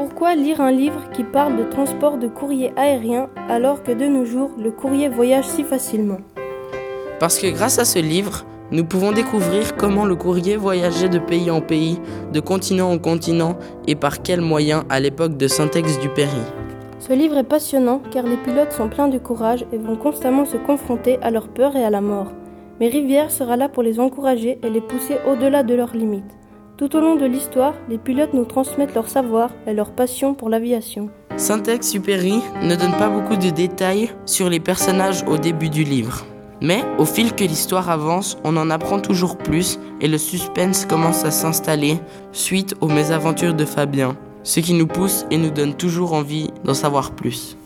Pourquoi lire un livre qui parle de transport de courrier aérien alors que de nos jours le courrier voyage si facilement? Parce que grâce à ce livre, nous pouvons découvrir comment le courrier voyageait de pays en pays, de continent en continent et par quels moyens à l'époque de Saint-Exupéry. Ce livre est passionnant car les pilotes sont pleins de courage et vont constamment se confronter à leur peur et à la mort. Mais Rivière sera là pour les encourager et les pousser au-delà de leurs limites. Tout au long de l'histoire, les pilotes nous transmettent leur savoir et leur passion pour l'aviation. Saint-Exupéry ne donne pas beaucoup de détails sur les personnages au début du livre. Mais au fil que l'histoire avance, on en apprend toujours plus et le suspense commence à s'installer suite aux mésaventures de Fabien, ce qui nous pousse et nous donne toujours envie d'en savoir plus.